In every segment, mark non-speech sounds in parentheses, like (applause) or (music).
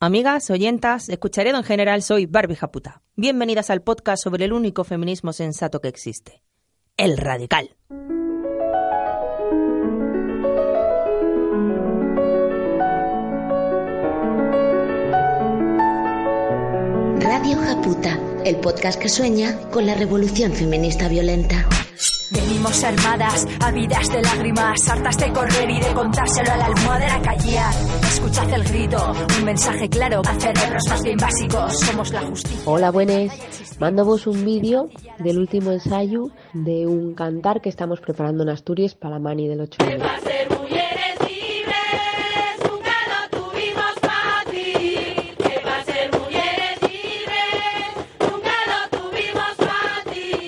Amigas, oyentas, escucharedo en general, soy Barbie Japuta. Bienvenidas al podcast sobre el único feminismo sensato que existe, el radical. El podcast que sueña con la revolución feminista violenta. Venimos armadas, ávidas de lágrimas, hartas de correr y de contárselo a la almohadera callar. Escuchad el grito, un mensaje claro a cerebros más bien básicos. Somos la justicia. Hola, buenas. Mando vos un vídeo del último ensayo de un cantar que estamos preparando en Asturias para la mani del 8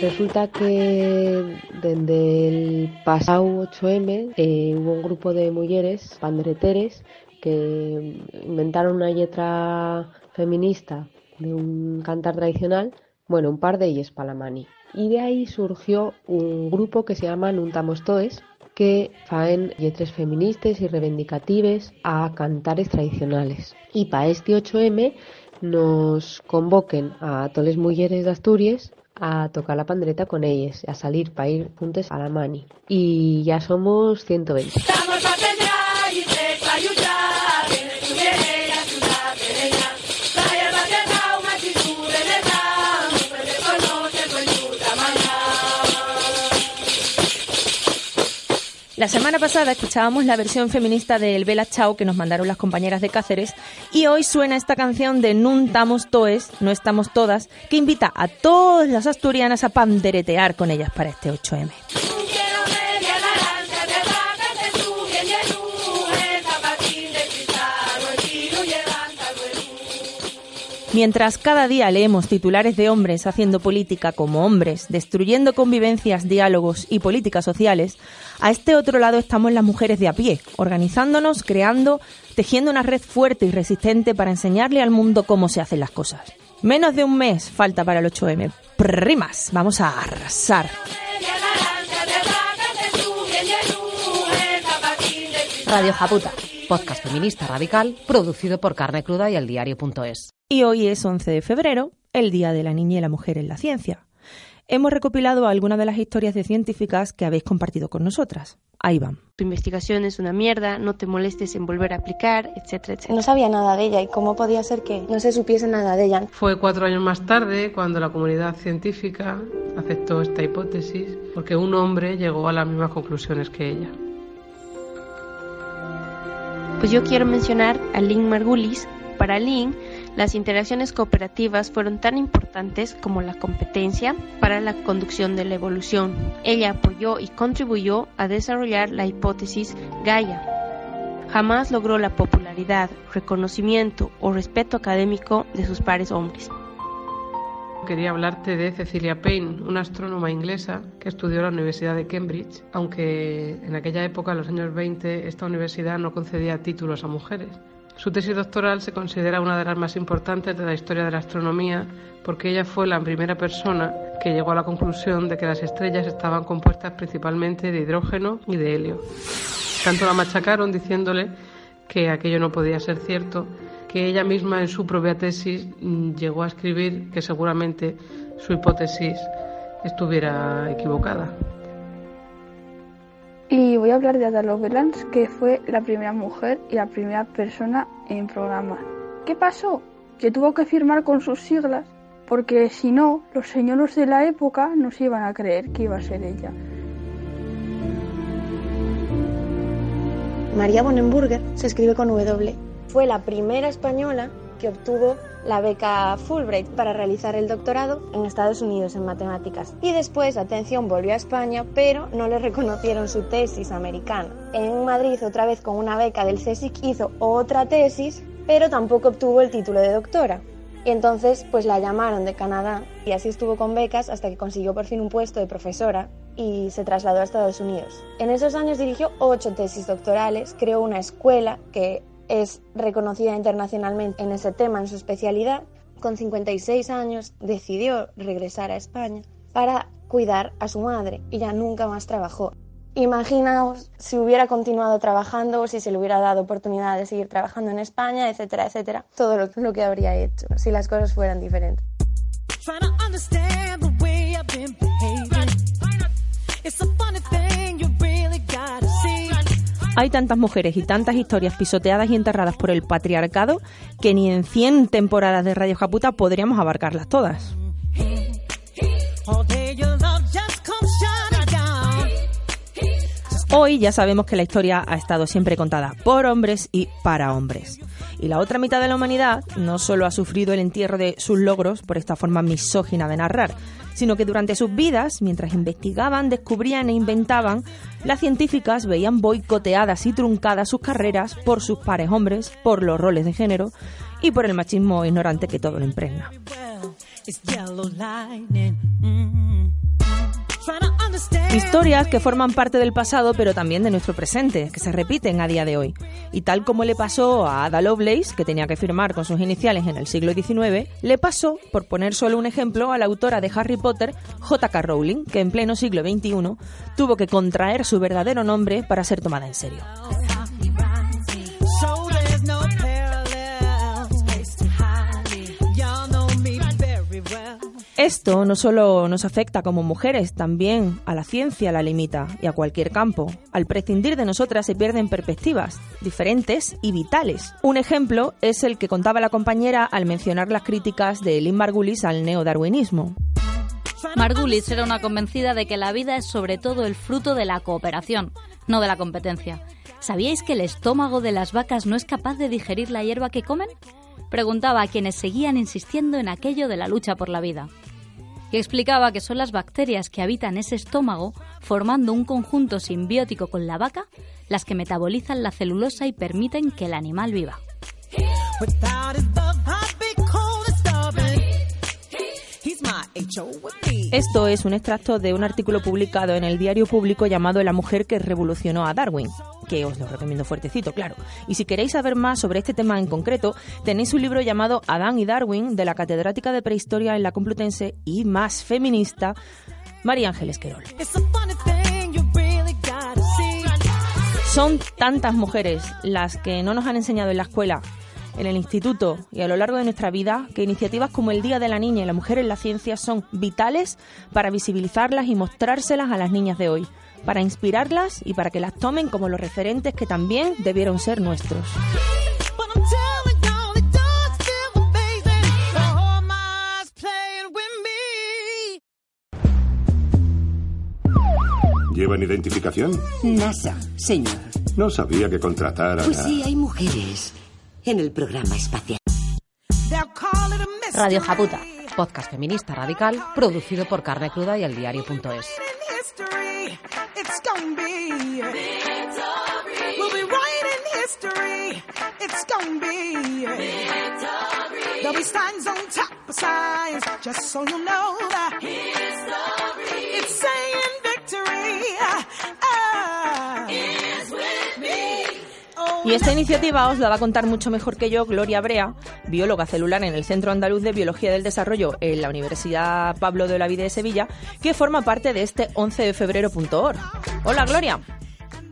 Resulta que desde el pasado 8M eh, hubo un grupo de mujeres pandreteres que inventaron una letra feminista de un cantar tradicional, bueno, un par de ellas para la mani. Y de ahí surgió un grupo que se llama Nuntamos Toes, que faen letras feministas y reivindicatives a cantares tradicionales. Y para este 8M nos convoquen a todas las mujeres de Asturias a tocar la pandreta con ellas, a salir para ir juntos a la mani. Y ya somos 120. La semana pasada escuchábamos la versión feminista del Bella Chao que nos mandaron las compañeras de Cáceres y hoy suena esta canción de Nun estamos toes, no estamos todas, que invita a todas las asturianas a panderetear con ellas para este 8M. Mientras cada día leemos titulares de hombres haciendo política como hombres, destruyendo convivencias, diálogos y políticas sociales, a este otro lado estamos las mujeres de a pie, organizándonos, creando, tejiendo una red fuerte y resistente para enseñarle al mundo cómo se hacen las cosas. Menos de un mes falta para el 8M. Primas, vamos a arrasar. Radio Japuta, podcast feminista radical producido por Carne Cruda y el diario.es. Y hoy es 11 de febrero, el Día de la Niña y la Mujer en la Ciencia. Hemos recopilado algunas de las historias de científicas que habéis compartido con nosotras. Ahí van. Tu investigación es una mierda, no te molestes en volver a aplicar, etcétera, etcétera. No sabía nada de ella y cómo podía ser que no se supiese nada de ella. Fue cuatro años más tarde cuando la comunidad científica aceptó esta hipótesis porque un hombre llegó a las mismas conclusiones que ella. Pues yo quiero mencionar a Lynn Margulis. Para Lynn, las interacciones cooperativas fueron tan importantes como la competencia para la conducción de la evolución. Ella apoyó y contribuyó a desarrollar la hipótesis Gaia. Jamás logró la popularidad, reconocimiento o respeto académico de sus pares hombres. Quería hablarte de Cecilia Payne, una astrónoma inglesa que estudió en la Universidad de Cambridge, aunque en aquella época, en los años 20, esta universidad no concedía títulos a mujeres. Su tesis doctoral se considera una de las más importantes de la historia de la astronomía porque ella fue la primera persona que llegó a la conclusión de que las estrellas estaban compuestas principalmente de hidrógeno y de helio. Tanto la machacaron diciéndole que aquello no podía ser cierto, que ella misma en su propia tesis mm, llegó a escribir que seguramente su hipótesis estuviera equivocada. Voy a hablar de Ada Lovelace, que fue la primera mujer y la primera persona en programar. ¿Qué pasó? Que tuvo que firmar con sus siglas, porque si no, los señores de la época no se iban a creer que iba a ser ella. María Bonenburger se escribe con W. Fue la primera española que obtuvo la beca Fulbright para realizar el doctorado en Estados Unidos en matemáticas. Y después, atención, volvió a España, pero no le reconocieron su tesis americana. En Madrid, otra vez con una beca del CSIC, hizo otra tesis, pero tampoco obtuvo el título de doctora. Y entonces, pues la llamaron de Canadá y así estuvo con becas hasta que consiguió por fin un puesto de profesora y se trasladó a Estados Unidos. En esos años dirigió ocho tesis doctorales, creó una escuela que es reconocida internacionalmente en ese tema, en su especialidad. Con 56 años decidió regresar a España para cuidar a su madre y ya nunca más trabajó. Imaginaos si hubiera continuado trabajando, si se le hubiera dado oportunidad de seguir trabajando en España, etcétera, etcétera. Todo lo que habría hecho si las cosas fueran diferentes. Hay tantas mujeres y tantas historias pisoteadas y enterradas por el patriarcado que ni en 100 temporadas de Radio Japuta podríamos abarcarlas todas. Hoy ya sabemos que la historia ha estado siempre contada por hombres y para hombres. Y la otra mitad de la humanidad no solo ha sufrido el entierro de sus logros por esta forma misógina de narrar, sino que durante sus vidas, mientras investigaban, descubrían e inventaban, las científicas veían boicoteadas y truncadas sus carreras por sus pares hombres, por los roles de género y por el machismo ignorante que todo lo impregna. Historias que forman parte del pasado, pero también de nuestro presente, que se repiten a día de hoy. Y tal como le pasó a Ada Lovelace, que tenía que firmar con sus iniciales en el siglo XIX, le pasó, por poner solo un ejemplo, a la autora de Harry Potter, J.K. Rowling, que en pleno siglo XXI tuvo que contraer su verdadero nombre para ser tomada en serio. Esto no solo nos afecta como mujeres, también a la ciencia la limita y a cualquier campo. Al prescindir de nosotras se pierden perspectivas diferentes y vitales. Un ejemplo es el que contaba la compañera al mencionar las críticas de Lynn Margulis al neodarwinismo. Margulis era una convencida de que la vida es sobre todo el fruto de la cooperación, no de la competencia. ¿Sabíais que el estómago de las vacas no es capaz de digerir la hierba que comen? Preguntaba a quienes seguían insistiendo en aquello de la lucha por la vida y explicaba que son las bacterias que habitan ese estómago, formando un conjunto simbiótico con la vaca, las que metabolizan la celulosa y permiten que el animal viva. Esto es un extracto de un artículo publicado en el diario público llamado La mujer que revolucionó a Darwin, que os lo recomiendo fuertecito, claro. Y si queréis saber más sobre este tema en concreto, tenéis un libro llamado Adán y Darwin de la catedrática de prehistoria en la Complutense y más feminista, María Ángeles Querol. Son tantas mujeres las que no nos han enseñado en la escuela en el instituto y a lo largo de nuestra vida que iniciativas como el Día de la Niña y la Mujer en la Ciencia son vitales para visibilizarlas y mostrárselas a las niñas de hoy, para inspirarlas y para que las tomen como los referentes que también debieron ser nuestros. ¿Llevan identificación? NASA, señor. No sabía que contratara. Pues sí, hay mujeres en el programa espacial. Radio Japuta, podcast feminista radical producido por Carne Cruda y el diario.es. Y esta iniciativa os la va a contar mucho mejor que yo Gloria Brea, bióloga celular en el Centro Andaluz de Biología del Desarrollo en la Universidad Pablo de Olavide de Sevilla, que forma parte de este 11 de febrero.org. Hola Gloria.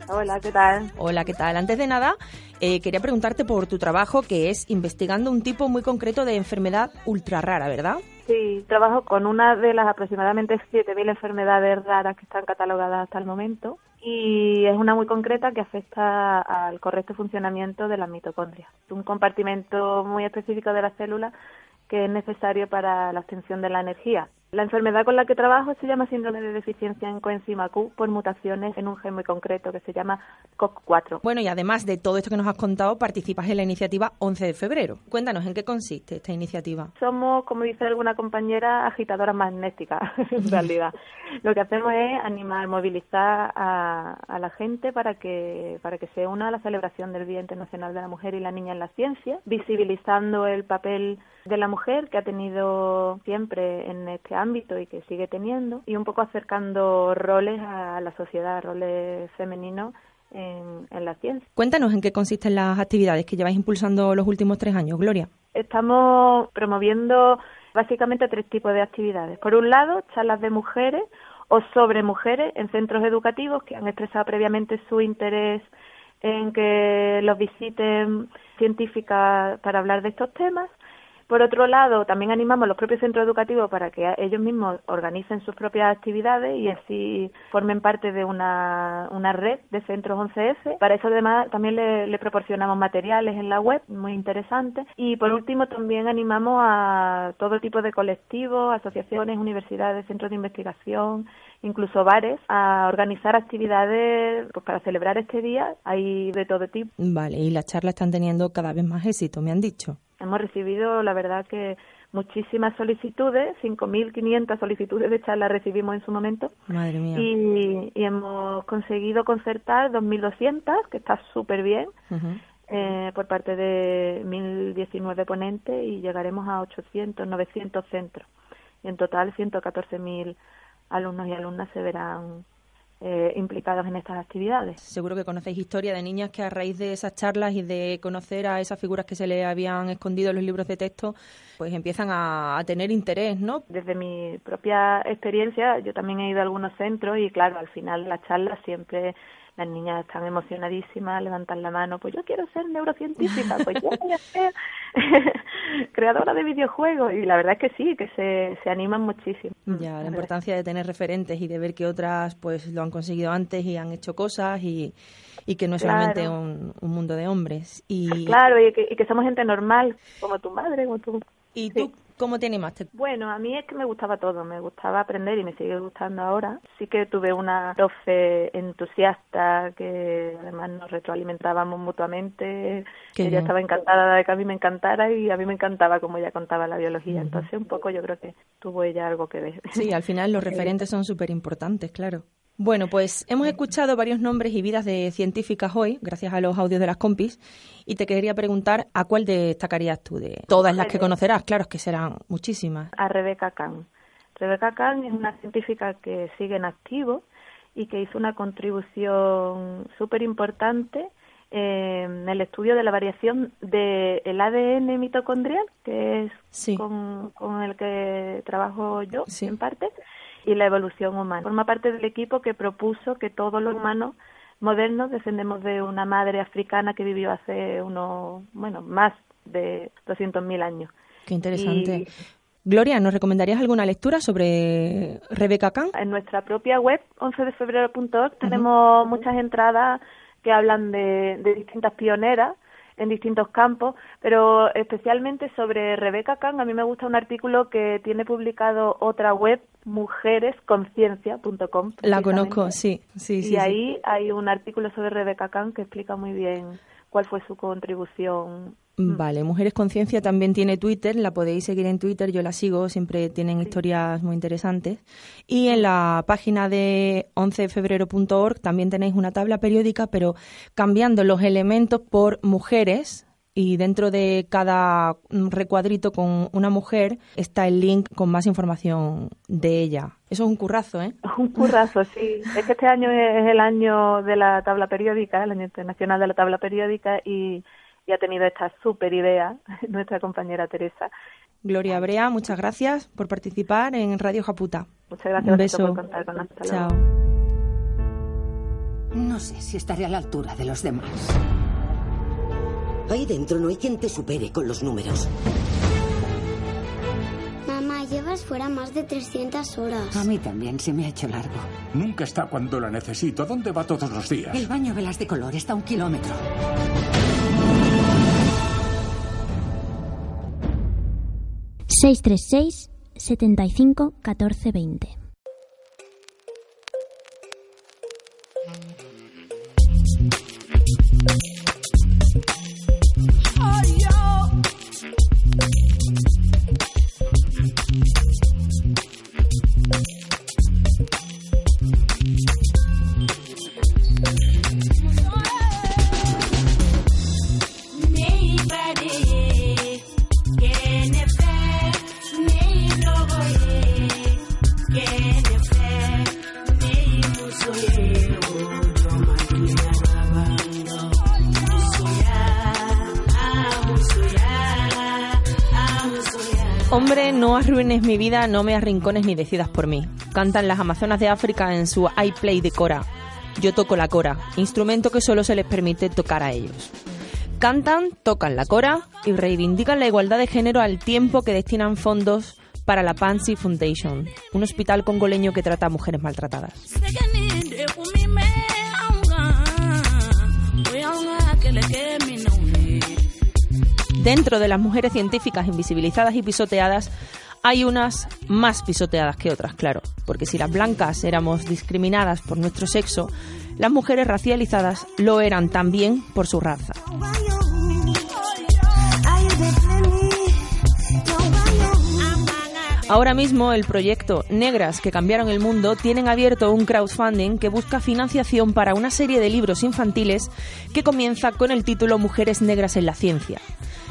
Hola, ¿qué tal? Hola, ¿qué tal? Antes de nada, eh, quería preguntarte por tu trabajo, que es investigando un tipo muy concreto de enfermedad ultra rara, ¿verdad? Sí, trabajo con una de las aproximadamente 7.000 enfermedades raras que están catalogadas hasta el momento y es una muy concreta que afecta al correcto funcionamiento de la mitocondria, un compartimento muy específico de la célula que es necesario para la obtención de la energía. La enfermedad con la que trabajo se llama síndrome de deficiencia en coenzima Q por mutaciones en un gen muy concreto que se llama COC4. Bueno, y además de todo esto que nos has contado, participas en la iniciativa 11 de febrero. Cuéntanos, ¿en qué consiste esta iniciativa? Somos, como dice alguna compañera, agitadoras magnéticas, (laughs) en (laughs) realidad. Lo que hacemos es animar, movilizar a, a, la gente para que, para que se una a la celebración del Día Internacional de la Mujer y la Niña en la Ciencia, visibilizando el papel de la mujer que ha tenido siempre en este ámbito y que sigue teniendo y un poco acercando roles a la sociedad, roles femeninos en, en, la ciencia. Cuéntanos en qué consisten las actividades que lleváis impulsando los últimos tres años, Gloria. Estamos promoviendo básicamente tres tipos de actividades. Por un lado, charlas de mujeres o sobre mujeres en centros educativos que han expresado previamente su interés en que los visiten científicas para hablar de estos temas por otro lado, también animamos a los propios centros educativos para que ellos mismos organicen sus propias actividades y así formen parte de una, red de centros 11F. Para eso además también le, proporcionamos materiales en la web muy interesantes. Y por último también animamos a todo tipo de colectivos, asociaciones, universidades, centros de investigación, incluso bares, a organizar actividades pues, para celebrar este día. Hay de todo tipo. Vale, y las charlas están teniendo cada vez más éxito, me han dicho. Hemos recibido, la verdad, que muchísimas solicitudes, 5.500 solicitudes de charla recibimos en su momento. Madre mía. Y, hemos conseguido concertar 2.200, que está súper bien, eh, por parte de 1.019 ponentes y llegaremos a 800, 900 centros. Y en total 114.000 alumnos y alumnas se verán eh, implicados en estas actividades. Seguro que conocéis historia de niñas que a raíz de esas charlas y de conocer a esas figuras que se le habían escondido en los libros de texto, pues empiezan a, a, tener interés, ¿no? Desde mi propia experiencia, yo también he ido a algunos centros y claro, al final las charlas siempre las niñas están emocionadísimas, levantan la mano, pues yo quiero ser neurocientífica, pues yo voy a ser (laughs) creadora de videojuegos. Y la verdad es que sí, que se, se animan muchísimo. Ya, la importancia de tener referentes y de ver que otras pues lo han conseguido antes y han hecho cosas y, y que no es solamente un, un, mundo de hombres. Y... Claro, y que, y que somos gente normal, como tu madre, como tu... ¿Y tú ¿Cómo te animaste? Bueno, a mí es que me gustaba todo, me gustaba aprender y me sigue gustando ahora. Sí que tuve una profe entusiasta que además nos retroalimentábamos mutuamente. ella estaba encantada de que a mí me encantara y a mí me encantaba como ella contaba la biología. Entonces, un poco yo creo que tuvo ella algo que ver. Sí, al final los (laughs) referentes son súper importantes, claro. Bueno, pues hemos escuchado varios nombres y vidas de científicas hoy, gracias a los audios de las compis, y te quería preguntar a cuál destacarías tú de todas las que conocerás, claro, es que serán muchísimas. A Rebeca Kahn. Rebeca Kahn es una científica que sigue en activo y que hizo una contribución súper importante en el estudio de la variación del ADN mitocondrial, que es con, con, el que trabajo yo en parte, y la evolución humana. Forma parte del equipo que propuso que todos los humanos modernos descendemos de una madre africana que vivió hace unos, bueno, más de 200.000 años. Qué interesante. Gloria, ¿nos recomendarías alguna lectura sobre Rebeca Kahn? En nuestra propia web, 11defebrero.org, tenemos muchas entradas que hablan de, de distintas pioneras en distintos campos, pero especialmente sobre Rebeca Kahn, a mí me gusta un artículo que tiene publicado otra web, mujeresconciencia.com. La conozco, sí, sí, sí. Y ahí hay un artículo sobre Rebeca Kahn que explica muy bien cuál fue su contribución. Vale, Mujeres Conciencia también tiene Twitter, la podéis seguir en Twitter, yo la sigo, siempre tienen historias muy interesantes. Y en la página de 11febrero.org también tenéis una tabla periódica, pero cambiando los elementos por mujeres. Y dentro de cada recuadrito con una mujer está el link con más información de ella. Eso es un currazo, ¿eh? (laughs) Un currazo, sí. Es que este año es el año de la tabla periódica, el año internacional de la tabla periódica, y y ha tenido esta super idea (laughs) nuestra compañera Teresa. Gloria Brea, muchas gracias por participar en Radio Japuta. Muchas gracias Un beso. por contar con nosotros. Chao. No sé si estaré a la altura de los demás. Ahí dentro no hay quien te supere con los números. Mamá, llevas fuera más de 300 horas. A mí también se me ha hecho largo. Nunca está cuando la necesito. ¿Dónde va todos los días? El baño velas de color está a un kilómetro. 636 75 14 20. No arruines mi vida, no me arrincones ni decidas por mí. Cantan las Amazonas de África en su I Play de Cora. Yo toco la cora, instrumento que solo se les permite tocar a ellos. Cantan, tocan la cora y reivindican la igualdad de género al tiempo que destinan fondos para la Pansy Foundation, un hospital congoleño que trata a mujeres maltratadas. Dentro de las mujeres científicas invisibilizadas y pisoteadas, hay unas más pisoteadas que otras, claro, porque si las blancas éramos discriminadas por nuestro sexo, las mujeres racializadas lo eran también por su raza. Ahora mismo el proyecto Negras que cambiaron el mundo tienen abierto un crowdfunding que busca financiación para una serie de libros infantiles que comienza con el título Mujeres Negras en la Ciencia.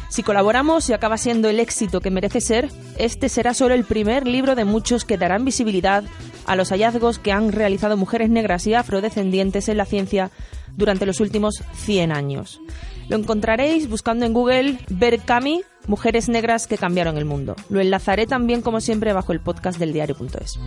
Si colaboramos y acaba siendo el éxito que merece ser, este será solo el primer libro de muchos que darán visibilidad a los hallazgos que han realizado mujeres negras y afrodescendientes en la ciencia durante los últimos 100 años. Lo encontraréis buscando en Google Berkami, Mujeres Negras que cambiaron el mundo. Lo enlazaré también, como siempre, bajo el podcast del diario.es.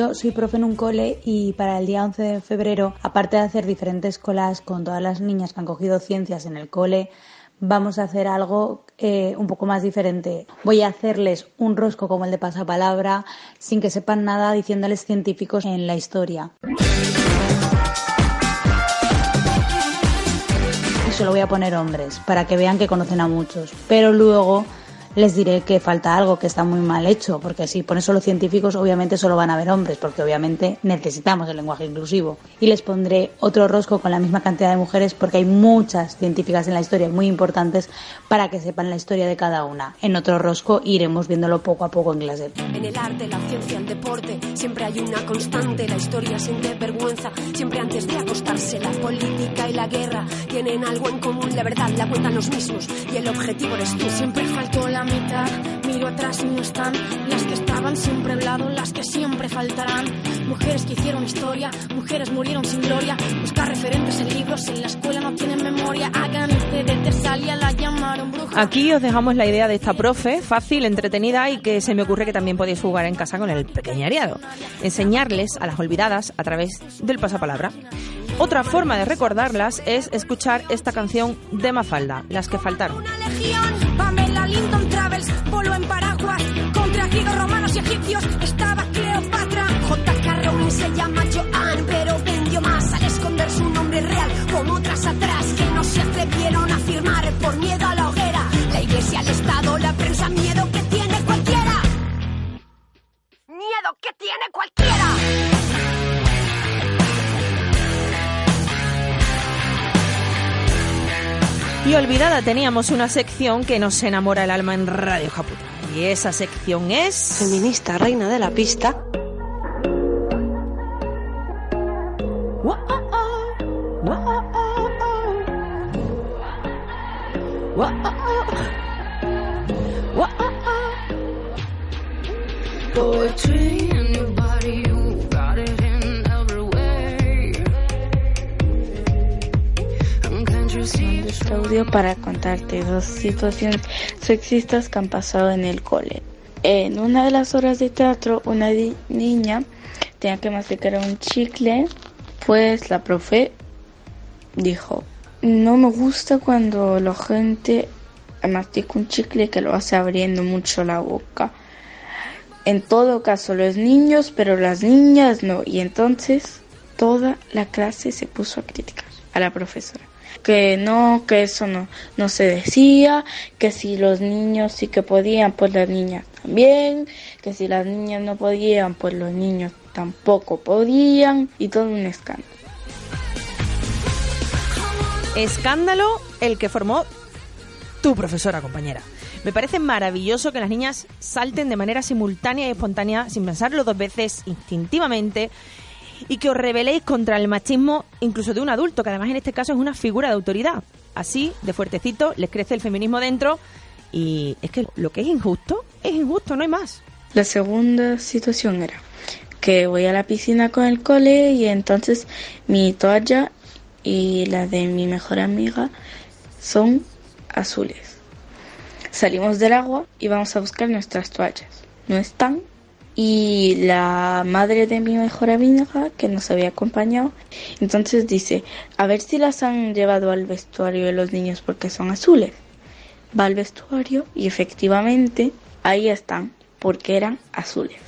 Yo soy profe en un cole y para el día 11 de febrero, aparte de hacer diferentes colas con todas las niñas que han cogido ciencias en el cole, vamos a hacer algo eh, un poco más diferente. Voy a hacerles un rosco como el de pasapalabra, sin que sepan nada, diciéndoles científicos en la historia. Y solo voy a poner hombres, para que vean que conocen a muchos. Pero luego les diré que falta algo, que está muy mal hecho, porque si pones solo científicos, obviamente solo van a ver hombres, porque obviamente necesitamos el lenguaje inclusivo. Y les pondré otro rosco con la misma cantidad de mujeres, porque hay muchas científicas en la historia muy importantes para que sepan la historia de cada una. En otro rosco iremos viéndolo poco a poco en clase. En el arte, la ciencia, el deporte, siempre hay una constante, la historia siente vergüenza, siempre antes de acostarse, la política y la guerra tienen algo en común, la verdad la cuentan los mismos y el objetivo. Siempre faltó la mitad, miro atrás y no están las que estaban siempre al lado, las que siempre faltarán. Mujeres que hicieron historia, mujeres murieron sin gloria. Buscar referentes en libros, en la escuela no tienen memoria. Hagan de Tesalia, la llamaron bruja. Aquí os dejamos la idea de esta profe, fácil, entretenida y que se me ocurre que también podéis jugar en casa con el pequeñariado. Enseñarles a las olvidadas a través del pasapalabra. Otra forma de recordarlas es escuchar esta canción de Mafalda, Las que faltaron. Travels, polo en paraguas, contra griegos, romanos y egipcios, estaba Cleopatra. J.K. Rowling se llama Joan, pero vendió más al esconder su nombre real, como otras atrás que no se atrevieron a firmar por miedo a la hoguera. La iglesia, el Estado, la prensa, miedo que tiene cualquiera. Miedo que tiene cualquiera. Y olvidada teníamos una sección que nos enamora el alma en Radio Japuta. Y esa sección es... Feminista reina de la pista. Poetry see este audio para contarte dos situaciones sexistas que han pasado en el cole. En una de las horas de teatro, una niña tenía que masticar un chicle, pues la profe dijo, no me gusta cuando la gente mastica un chicle que lo hace abriendo mucho la boca. En todo caso, los niños, pero las niñas no. Y entonces toda la clase se puso a criticar a la profesora. Que no, que eso no, no se decía, que si los niños sí que podían, pues las niñas también, que si las niñas no podían, pues los niños tampoco podían, y todo un escándalo. Escándalo el que formó tu profesora, compañera. Me parece maravilloso que las niñas salten de manera simultánea y espontánea, sin pensarlo dos veces, instintivamente, y que os rebeléis contra el machismo incluso de un adulto, que además en este caso es una figura de autoridad. Así, de fuertecito, les crece el feminismo dentro y es que lo que es injusto, es injusto, no hay más. La segunda situación era que voy a la piscina con el cole y entonces mi toalla y la de mi mejor amiga son azules. Salimos del agua y vamos a buscar nuestras toallas. No están. Y la madre de mi mejor amiga, que nos había acompañado, entonces dice, a ver si las han llevado al vestuario de los niños porque son azules. Va al vestuario y efectivamente ahí están, porque eran azules.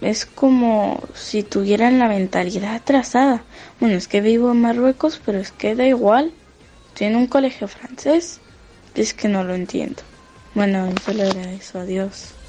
Es como si tuvieran la mentalidad atrasada. Bueno, es que vivo en Marruecos, pero es que da igual. Tiene un colegio francés. Es que no lo entiendo. Bueno, solo era eso. Adiós.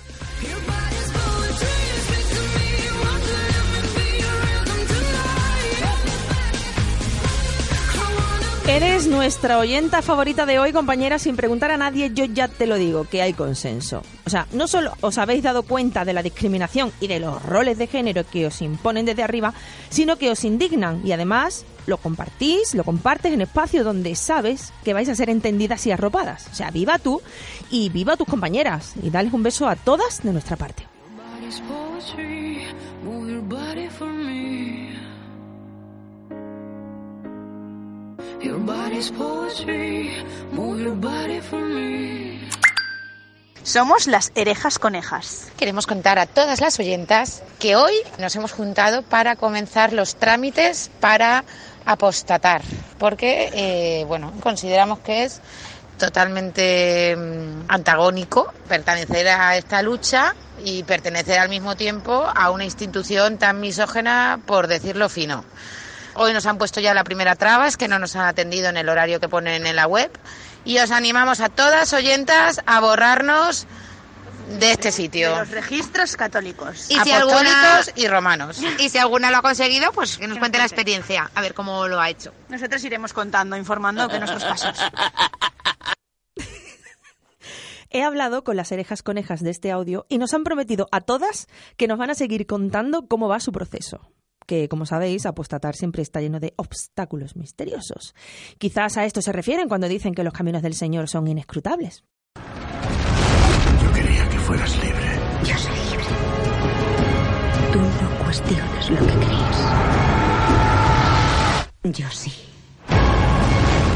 Eres nuestra oyenta favorita de hoy, compañera, sin preguntar a nadie, yo ya te lo digo, que hay consenso. O sea, no solo os habéis dado cuenta de la discriminación y de los roles de género que os imponen desde arriba, sino que os indignan y además lo compartís, lo compartes en espacios donde sabes que vais a ser entendidas y arropadas. O sea, viva tú y viva tus compañeras y dales un beso a todas de nuestra parte. Somos las herejas conejas. Queremos contar a todas las oyentas que hoy nos hemos juntado para comenzar los trámites para apostatar, porque eh, bueno, consideramos que es totalmente mm, antagónico pertenecer a esta lucha y pertenecer al mismo tiempo a una institución tan misógena, por decirlo fino. Hoy nos han puesto ya la primera traba, es que no nos han atendido en el horario que ponen en la web. Y os animamos a todas oyentas a borrarnos de este sitio. De los registros católicos. Y si alguna... y romanos. (laughs) Y si alguna lo ha conseguido, pues que nos cuente la experiencia, a ver cómo lo ha hecho. Nosotros iremos contando, informando de nuestros pasos. (laughs) He hablado con las herejas conejas de este audio y nos han prometido a todas que nos van a seguir contando cómo va su proceso que, como sabéis, apostatar siempre está lleno de obstáculos misteriosos. Quizás a esto se refieren cuando dicen que los caminos del Señor son inescrutables. Yo quería que fueras libre. Yo soy libre. Tú no cuestionas lo que crees. Yo sí.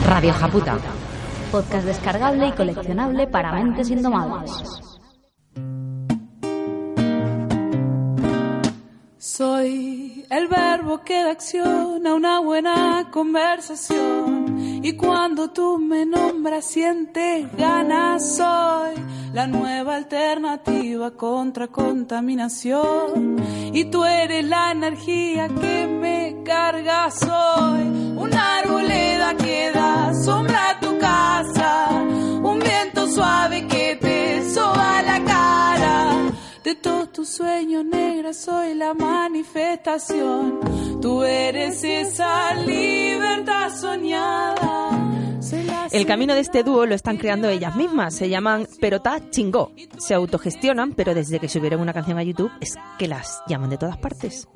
Radio Japuta. Podcast descargable y coleccionable para mentes indomables. Soy el verbo que da acción a una buena conversación. Y cuando tú me nombras, sientes ganas. Soy la nueva alternativa contra contaminación. Y tú eres la energía que me carga. Soy una arboleda que da sombra a tu casa. Un viento suave que te soba la cara. De todos tus sueños negros soy la manifestación. Tú eres esa libertad soñada. El camino de este dúo lo están creando ellas mismas. Se llaman Perotá Chingó. Se autogestionan, pero desde que subieron una canción a YouTube es que las llaman de todas partes.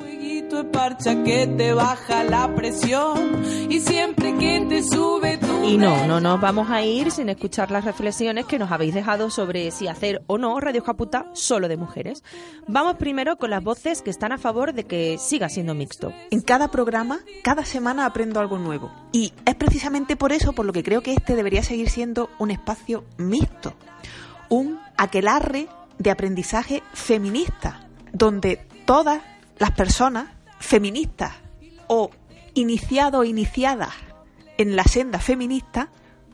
Y no, no nos vamos a ir sin escuchar las reflexiones que nos habéis dejado sobre si hacer o no Radio Japuta solo de mujeres. Vamos primero con las voces que están a favor de que siga siendo mixto. En cada programa, cada semana aprendo algo nuevo. Y es precisamente por eso por lo que creo que este debería seguir siendo un espacio mixto. Un aquelarre de aprendizaje feminista, donde todas las personas feministas o iniciados iniciadas en la senda feminista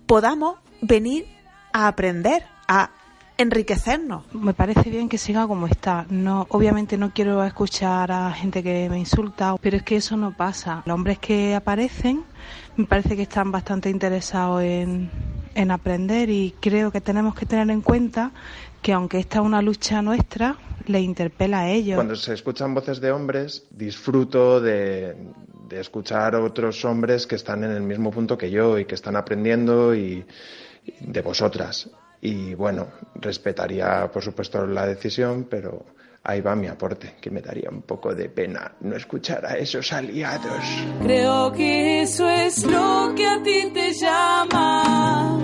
podamos venir a aprender, a enriquecernos. Me parece bien que siga como está. No, obviamente no quiero escuchar a gente que me insulta, pero es que eso no pasa. Los hombres que aparecen me parece que están bastante interesados en, en aprender y creo que tenemos que tener en cuenta que aunque esta es una lucha nuestra, le interpela a ellos. Cuando se escuchan voces de hombres, disfruto de, de escuchar otros hombres que están en el mismo punto que yo y que están aprendiendo y de vosotras. Y bueno, respetaría por supuesto la decisión, pero ahí va mi aporte, que me daría un poco de pena no escuchar a esos aliados. Creo que eso es lo que a ti te llama,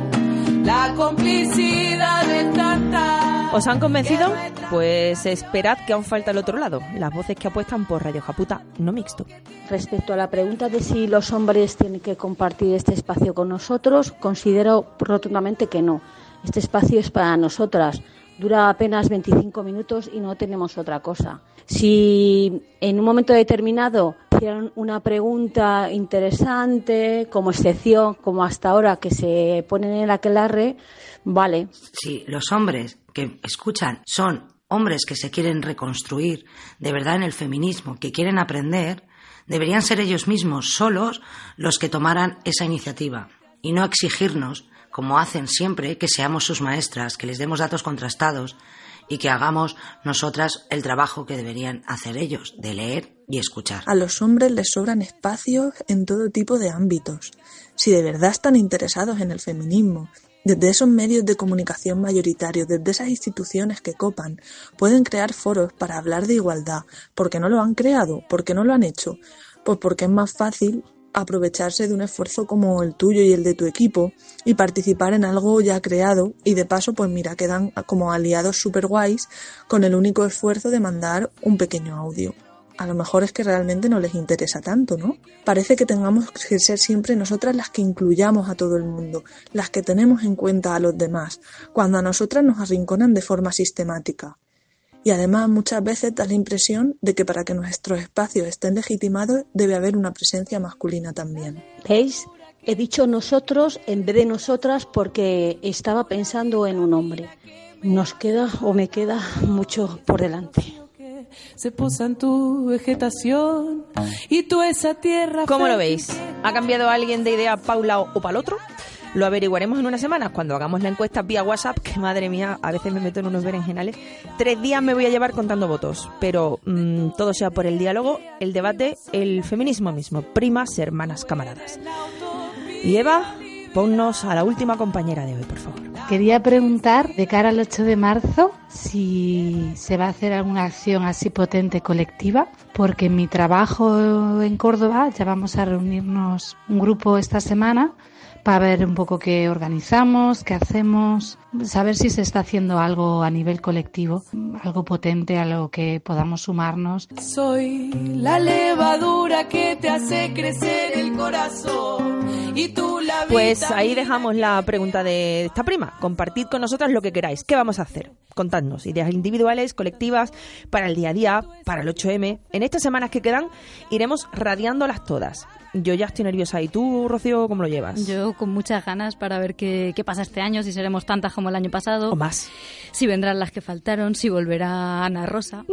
la complicidad de tanta... ¿Os han convencido? Pues esperad que aún falta el otro lado, las voces que apuestan por Radio Japuta, no mixto. Respecto a la pregunta de si los hombres tienen que compartir este espacio con nosotros, considero rotundamente que no. Este espacio es para nosotras. Dura apenas 25 minutos y no tenemos otra cosa. Si en un momento determinado hicieran una pregunta interesante, como excepción, como hasta ahora que se ponen en el aquelarre, vale. Si los hombres que escuchan son hombres que se quieren reconstruir de verdad en el feminismo, que quieren aprender, deberían ser ellos mismos solos los que tomaran esa iniciativa y no exigirnos como hacen siempre, que seamos sus maestras, que les demos datos contrastados y que hagamos nosotras el trabajo que deberían hacer ellos, de leer y escuchar. A los hombres les sobran espacios en todo tipo de ámbitos. Si de verdad están interesados en el feminismo, desde esos medios de comunicación mayoritarios, desde esas instituciones que copan, pueden crear foros para hablar de igualdad. ¿Por qué no lo han creado? ¿Por qué no lo han hecho? Pues porque es más fácil aprovecharse de un esfuerzo como el tuyo y el de tu equipo y participar en algo ya creado y de paso pues mira quedan como aliados super guays con el único esfuerzo de mandar un pequeño audio. A lo mejor es que realmente no les interesa tanto, ¿no? Parece que tengamos que ser siempre nosotras las que incluyamos a todo el mundo, las que tenemos en cuenta a los demás, cuando a nosotras nos arrinconan de forma sistemática. Y además muchas veces da la impresión de que para que nuestros espacios estén legitimados debe haber una presencia masculina también. ¿Veis? He dicho nosotros en vez de nosotras porque estaba pensando en un hombre. Nos queda o me queda mucho por delante. Se posa en tu vegetación y tú esa tierra. ¿Cómo lo veis? ¿Ha cambiado alguien de idea Paula o para el otro? Lo averiguaremos en unas semanas cuando hagamos la encuesta vía WhatsApp, que madre mía, a veces me meto en unos berenjenales. Tres días me voy a llevar contando votos, pero mmm, todo sea por el diálogo, el debate, el feminismo mismo. Primas, hermanas, camaradas. Y Eva, ponnos a la última compañera de hoy, por favor. Quería preguntar, de cara al 8 de marzo, si se va a hacer alguna acción así potente colectiva, porque en mi trabajo en Córdoba ya vamos a reunirnos un grupo esta semana para ver un poco qué organizamos, qué hacemos, saber si se está haciendo algo a nivel colectivo, algo potente a lo que podamos sumarnos. Soy la levadura que te hace crecer el corazón y tú la Pues ahí dejamos la pregunta de esta prima. Compartid con nosotras lo que queráis. ¿Qué vamos a hacer? Contadnos ideas individuales, colectivas, para el día a día, para el 8M. En estas semanas que quedan iremos radiándolas todas. Yo ya estoy nerviosa. ¿Y tú, Rocío, cómo lo llevas? Yo con muchas ganas para ver qué, qué pasa este año, si seremos tantas como el año pasado. O más. Si vendrán las que faltaron, si volverá Ana Rosa.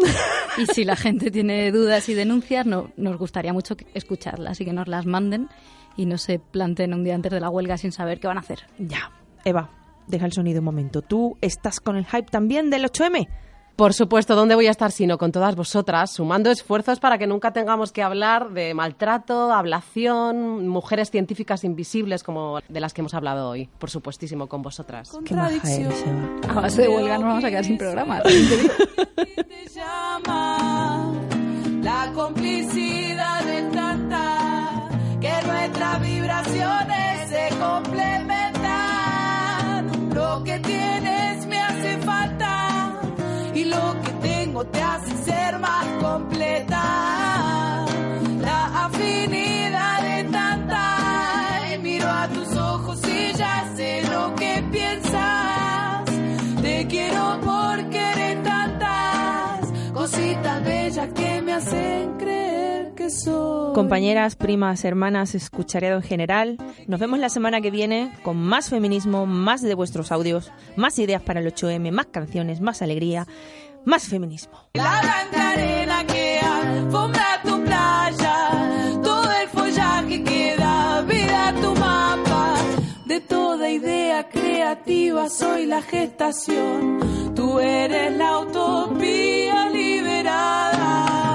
y si la gente tiene dudas y denuncias, no, nos gustaría mucho escucharlas y que nos las manden y no se planteen un día antes de la huelga sin saber qué van a hacer. Ya. Eva, deja el sonido un momento. ¿Tú estás con el hype también del 8M? Por supuesto, ¿dónde voy a estar sino con todas vosotras, sumando esfuerzos para que nunca tengamos que hablar de maltrato, ablación, mujeres científicas invisibles como de las que hemos hablado hoy? Por supuestísimo, con vosotras. Qué maja eres, Eva. A base de huelga no vamos a quedar sin programa. (laughs) (laughs) La complicidad Compañeras, primas, hermanas, escuchareado en general. Nos vemos la semana que viene con más feminismo, más de vuestros audios, más ideas para el 8M, más canciones, más alegría, más feminismo. La blanca arena que alfombra tu playa, todo el follaje que da vida a tu mapa. De toda idea creativa soy la gestación. Tú eres la utopía liberada,